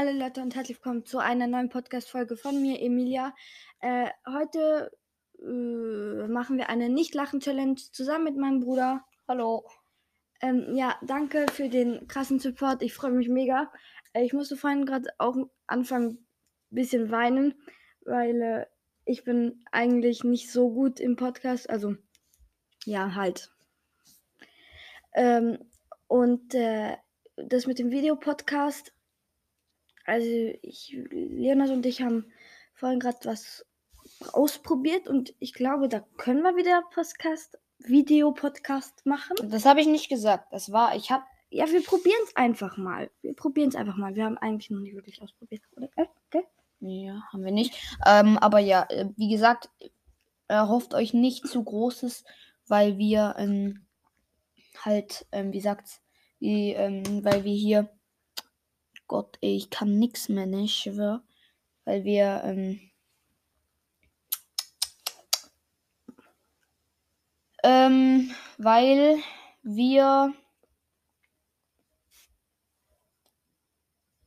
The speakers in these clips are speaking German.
Hallo Leute und herzlich willkommen zu einer neuen Podcast-Folge von mir, Emilia. Äh, heute äh, machen wir eine Nicht-Lachen-Challenge zusammen mit meinem Bruder. Hallo. Ähm, ja, danke für den krassen Support. Ich freue mich mega. Äh, ich musste vorhin gerade auch anfangen, ein bisschen weinen, weil äh, ich bin eigentlich nicht so gut im Podcast. Also, ja, halt. Ähm, und äh, das mit dem Videopodcast also ich, Leonard und ich haben vorhin gerade was ausprobiert und ich glaube, da können wir wieder Podcast, Videopodcast machen. Das habe ich nicht gesagt. Das war, ich habe. Ja, wir probieren es einfach mal. Wir probieren es einfach mal. Wir haben eigentlich noch nicht wirklich ausprobiert. Oder? Okay? Ja, haben wir nicht. Ähm, aber ja, äh, wie gesagt, erhofft euch nicht zu Großes, weil wir ähm, halt, ähm, wie sagt's, wie, ähm, weil wir hier Gott, ey, ich kann nichts mehr, ne? Ich schwör. Weil wir, ähm, ähm, weil wir.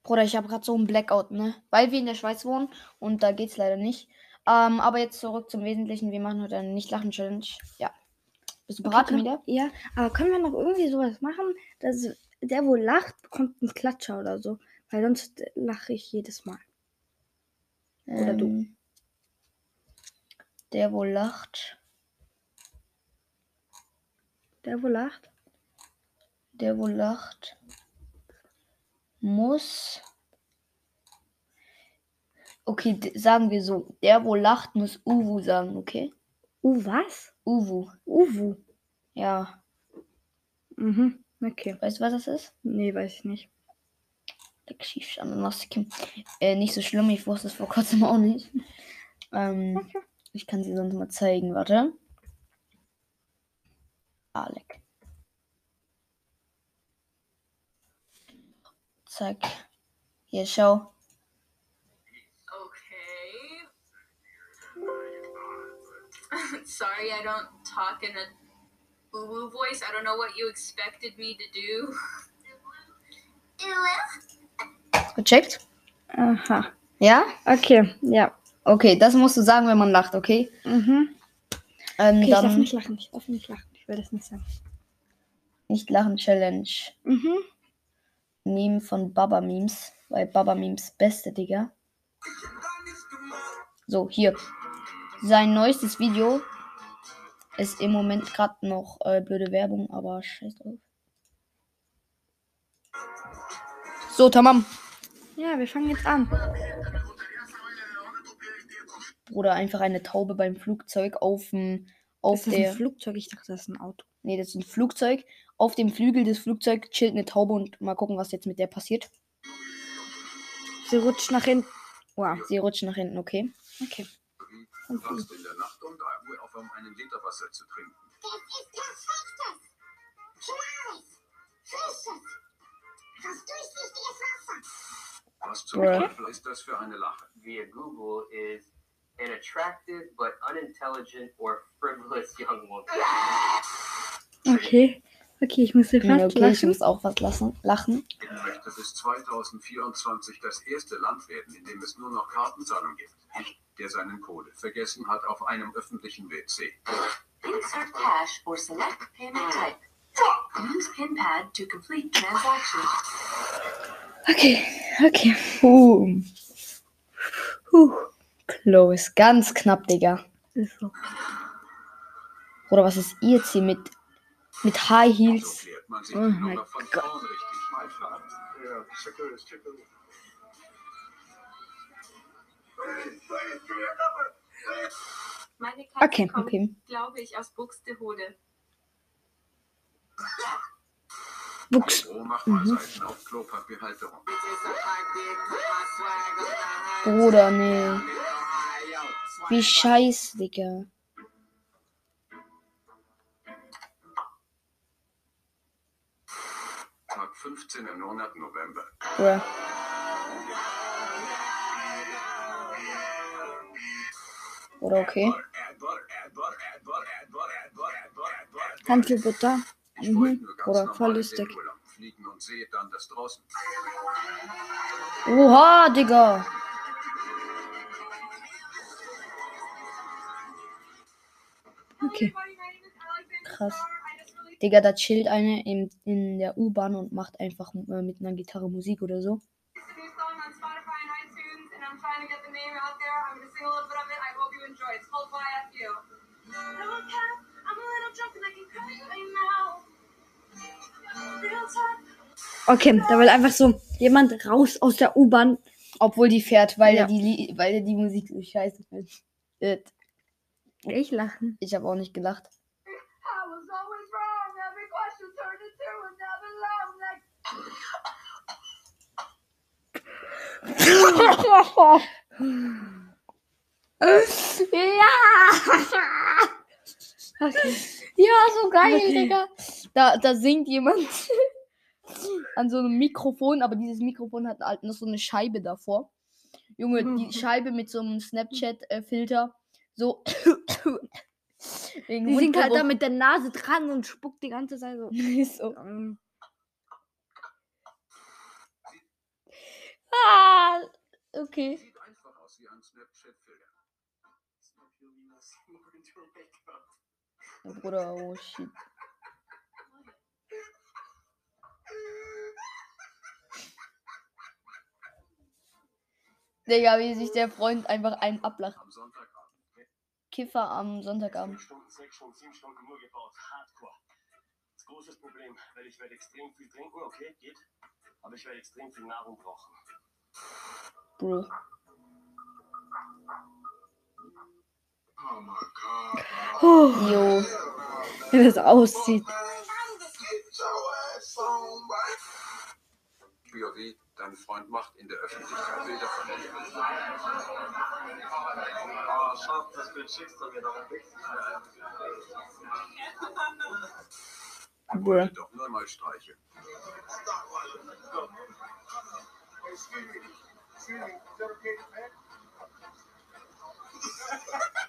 Bruder, ich habe gerade so einen Blackout, ne? Weil wir in der Schweiz wohnen und da geht's leider nicht. Ähm, aber jetzt zurück zum Wesentlichen. Wir machen heute eine Nicht-Lachen-Challenge. Ja. Bist du bereit, okay, wieder? Ja, aber können wir noch irgendwie sowas machen, dass der, wo lacht, bekommt einen Klatscher oder so? Weil sonst lache ich jedes Mal. Oder ähm, du. Der, wo lacht. Der, wo lacht. Der, wo lacht. Muss. Okay, sagen wir so. Der, wo lacht, muss Uwu sagen, okay? U was? Uwu. Uwu. Ja. Mhm. Okay. Weißt du, was das ist? Nee, weiß ich nicht. Äh, nicht so schlimm, ich wusste es vor kurzem auch nicht. Ähm, okay. Ich kann sie sonst mal zeigen, warte. Alec. Zack. Hier, schau. Okay. Sorry, I don't talk in a woo-woo voice. I don't know what you expected me to do. Gecheckt? Aha. Ja? Okay, ja. Okay, das musst du sagen, wenn man lacht, okay? Mhm. Ähm, okay, dann ich darf nicht lachen, ich darf nicht lachen. Ich will das nicht sagen. Nicht lachen Challenge. Mhm. Nehmen von Baba Memes, weil Baba Memes beste, Digga. So, hier. Sein neuestes Video ist im Moment gerade noch äh, blöde Werbung, aber scheiß drauf. So, tamam. Ja, wir fangen jetzt an. Bruder, einfach eine Taube beim Flugzeug auf dem. Auf ist das der. ein Flugzeug? Ich dachte, das ist ein Auto. Nee, das ist ein Flugzeug. Auf dem Flügel des Flugzeugs chillt eine Taube und mal gucken, was jetzt mit der passiert. Sie rutscht nach hinten. Wow. Sie rutscht nach hinten, okay. Okay. Und Wachst in der Nacht um 3 Uhr auf, um einen Liter Wasser zu trinken. Das ist perfektes, klares, frisches, das durchsichtiges Wasser. Was zum. Teufel ist das für eine Lache? via Google is an attractive but unintelligent or frivolous young woman. Okay. Okay, ich muss hier fast okay, ich lachen. muss auch was lassen, lachen. Ich möchte bis 2024 das erste Land werden, in dem es nur noch Kartenzahlung gibt. Der seinen Code vergessen hat auf einem öffentlichen WC. Insert cash or select payment type. Use PinPad to complete transaction. Okay, okay. Puh. Puh. Close. Ganz knapp, Digga. Oder was ist ihr Ziel mit, mit High Heels? sich Oh mein Gott. Meine Katze Okay, kommt, okay. glaube ich, aus Buxtehude. Seiten auf Klopapierhalterung. Bruder, nee. Wie scheiße, Digga. Tag 15 im Monat November. Bruh. Oder okay. Handelbutter. Ich wollte nur ganz Oder voll lustig. Oha, Digga. Okay. Krass. Digga, da chillt eine in, in der U-Bahn und macht einfach äh, mit einer Gitarre Musik oder so. Okay, da will einfach so jemand raus aus der U-Bahn. Obwohl die fährt, weil Ja. er die, weil die Musik so scheiße findet. Ich lachen. Ich habe auch nicht gelacht. Ja! Okay. Ja, so geil, Okay. Digga. Da, da singt jemand an so einem Mikrofon, aber dieses Mikrofon hat halt noch so eine Scheibe davor. Junge, Mhm. die Scheibe mit so einem Snapchat-Filter. So. Die singt halt da mit der Nase dran und spuckt die ganze Zeit so. so. Ähm, Ah, okay. Bruder, oh shit. Digga, wie sich der Freund einfach einen ablacht. Am. Kiffer am Sonntagabend. Stunden, sechs Stunden, sieben Stunden nur gebaut. Hardcore. Das großes Problem, weil ich werde extrem viel trinken, okay, geht. Aber ich werde extrem viel Nahrung brauchen. Bro. Oh my God. oh, Jo. wie das aussieht. POV, dein Freund macht in der Öffentlichkeit Bilder von dir. Oh, Schatz, das Bild schickst du mir doch wollte doch nur mal streicheln.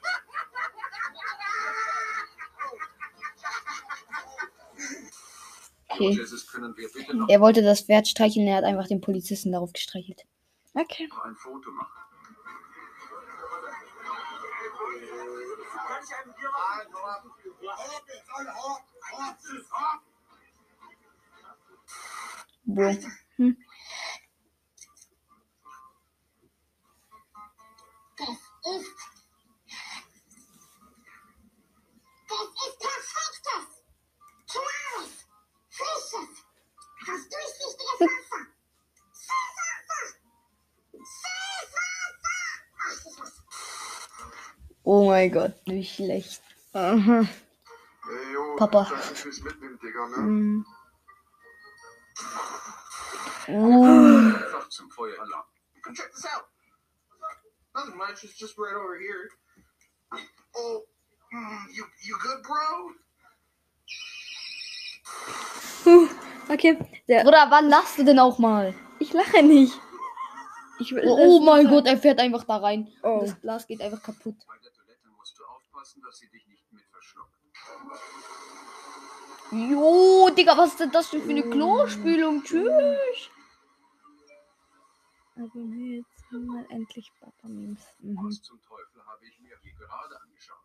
Okay. Jesus, können wir bitte noch Er wollte das Pferd streicheln, er hat einfach den Polizisten darauf gestreichelt. Okay. ein Foto machen? Bro. Das ist. Mein Gott, wie schlecht. Aha. Hey, yo, Papa. Digga, ne? Mm. Einfach zum Feueralarm. Check this out. Nothing much. It's just right over here. Oh, you you good, bro? Okay. Der, Bruder, wann lachst du denn auch mal? ich lache nicht. Ich will Oh, oh mein Gott, er fährt einfach da rein. Oh. Und das Glas geht einfach kaputt. Bei der Toilette musst du aufpassen, dass sie dich nicht mit verschluckt. Jo, Digga, was ist denn das denn für eine Klospülung? Tschüss. Abonniere jetzt mal endlich Papa-Memes. Mhm. Was zum Teufel habe ich mir hier gerade angeschaut?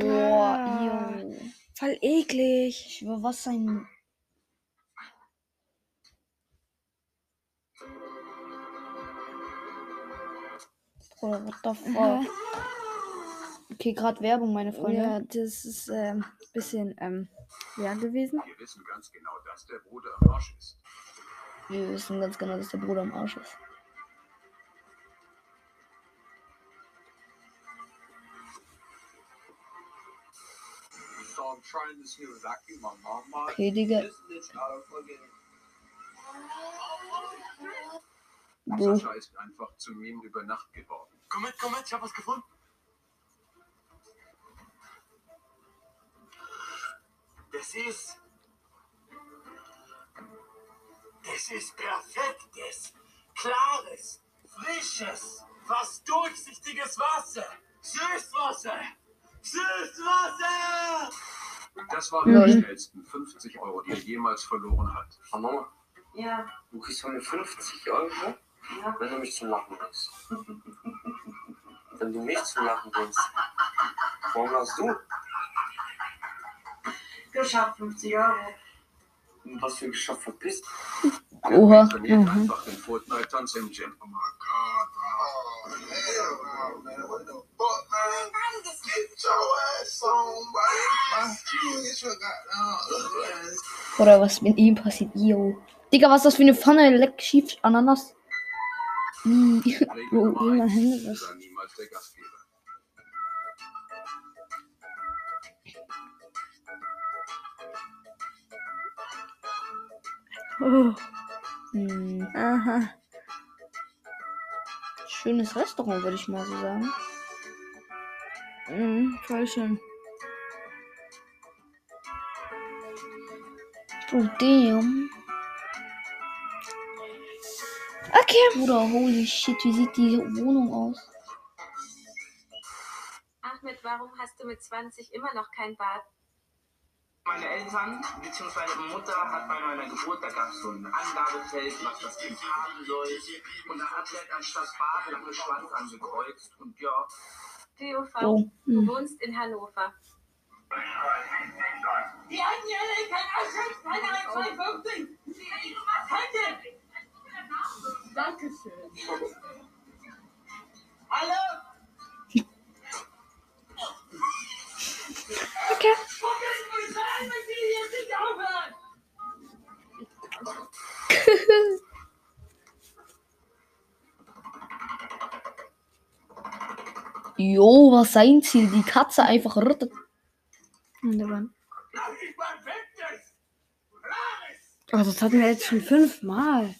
Boah, Ah. jo. Voll eklig. Ich schwör, was ein. Bruder, what the fuck? Okay, gerade Werbung, meine Freunde. Ja, das ist ähm, bisschen ähm, ja gewesen. Wir wissen ganz genau, dass der Bruder am Arsch ist. Wir wissen ganz genau, dass der Bruder am Arsch ist. Okay, Digga. Sascha ist einfach zu Meme über Nacht geworden. Komm mit, komm mit, ich hab was gefunden. Das ist. Das ist perfektes, klares, frisches, fast durchsichtiges Wasser. Süßwasser! Süßwasser! Das waren die schnellsten 50 Euro, die er jemals verloren hat. Ah, Mama, Ja, du kriegst von mir 50 Euro, ja. wenn du mich zum Lachen bringst. Wenn du mich zum Lachen bringst, warum lachst du? Geschafft, 50 Euro. Und was für geschafft verpisst? Oha. Mhm. einfach den Fortnite-Tanz im Gym. Oh. Oder was mit ihm passiert? Yo. Digga, was ist das für eine Pfanne? Leck schief Ananas. Wo Nummer immer eins, Hände was? sei niemals der Gastgeber. Oh, Hm. aha. Schönes Restaurant, würde ich mal so sagen. Mhm, voll schön. Oh, damn. Okay. Bruder, holy shit, wie sieht die Wohnung aus? Ahmed, warum hast du mit 20 immer noch kein Bad? Meine Eltern bzw. Mutter hat bei meiner Geburt, da gab es so ein Angabefeld, was das Kind haben soll. Und da hat halt anstatt Bart lange Schwanz angekreuzt. Und ja, DOV, Oh. du wohnst in Hannover. Die Einjährige kann Ausschutz, keine 1,52. Heute. Dankeschön. Hallo? Okay. Jo, was sein Ziel? Die Katze einfach rüttet. Oh, das hatten wir jetzt schon fünfmal.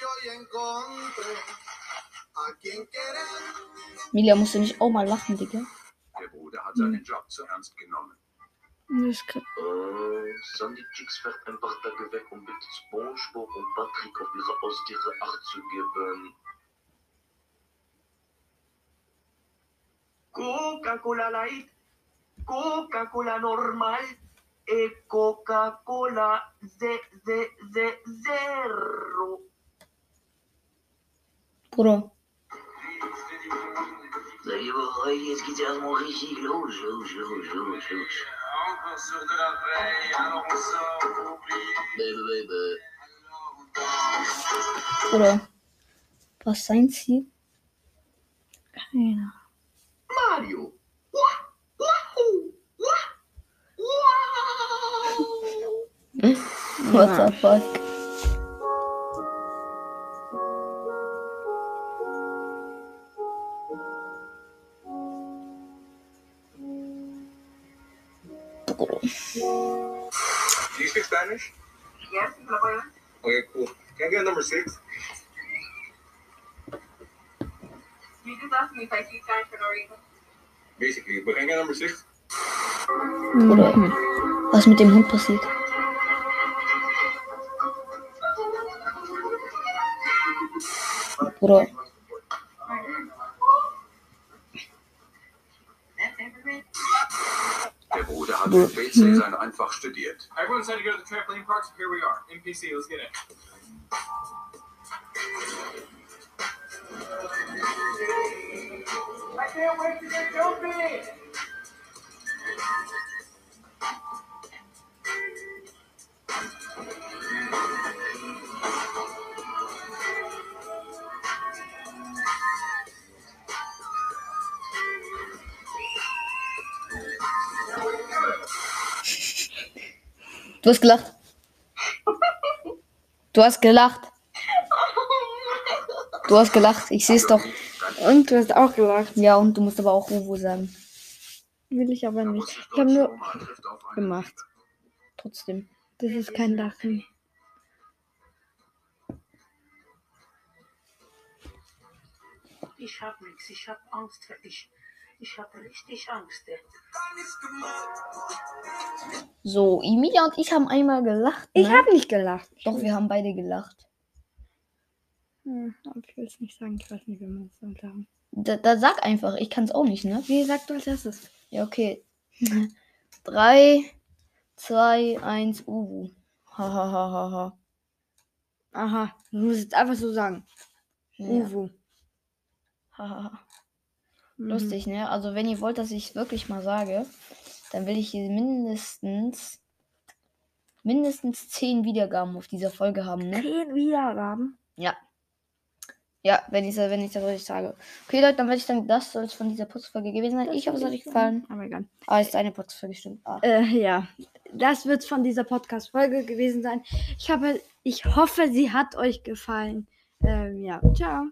Yo ya encontré a quien querer. Milia, musst du nicht auch mal lachen, Digga? Der Bruder hat seinen Job zu ernst genommen. Das grad- Äh, Sandy Chicks fährt einfach da weg, um bitte Spongebob und Patrick auf ihre Haustiere Acht zu geben. Coca-Cola Light, Coca-Cola normal, e Coca-Cola ze, ze, ze, zero. Was ist sein Ziel? Keine Mario. What the fuck? Bruder. Do you speak Spanish? Yes, Okay, cool. Can I get number six? You just asked me if I speak Spanish for no reason. Basically, but can I get number six? Bruder. Was ist mit dem Hund passiert? Bruder. Der Bruder hat mit PC-Sein einfach studiert. Everyone said to go to the trampoline park, so here we are. NPC, let's get it. I can't wait to get jumping. Du hast gelacht. Du hast gelacht. Du hast gelacht. Ich sehe es doch. Und du hast auch gelacht. Ja, und du musst aber auch Uwo sagen. Will ich aber nicht. Ich habe nur gemacht. Trotzdem. Das ist kein Lachen. Ich hab nix, ich hab Angst für dich. Ich hab richtig Angst. So, Emilia und ich haben einmal gelacht. Ich ne? habe nicht gelacht. Doch, wir haben beide gelacht. Hm, aber ich will es nicht sagen. Ich weiß nicht, wie man es dann sagen. Da, da sag einfach, ich kann es auch nicht, ne? Wie sagt du als erstes? Ja, okay. 3, 2, 1, Uwu. Hahaha. Aha, du musst jetzt einfach so sagen. Ja. Uwu. Hahaha. Mhm. Lustig, ne? Also, wenn ihr wollt, dass ich es wirklich mal sage, dann will ich hier mindestens mindestens 10 Wiedergaben auf dieser Folge haben, ne? Zehn Wiedergaben. Ja. Ja, wenn ich wenn ich das richtig sage. Okay, Leute, dann werde ich sagen, das soll es von dieser Putzfolge gewesen sein. Ich hoffe, es hat euch gefallen. Aber egal. Ah, ist eine Putzfolge, stimmt. Ah. Äh, ja, das wird von dieser Podcast-Folge gewesen sein. Ich, habe, ich hoffe, sie hat euch gefallen. Ähm, ja, ciao.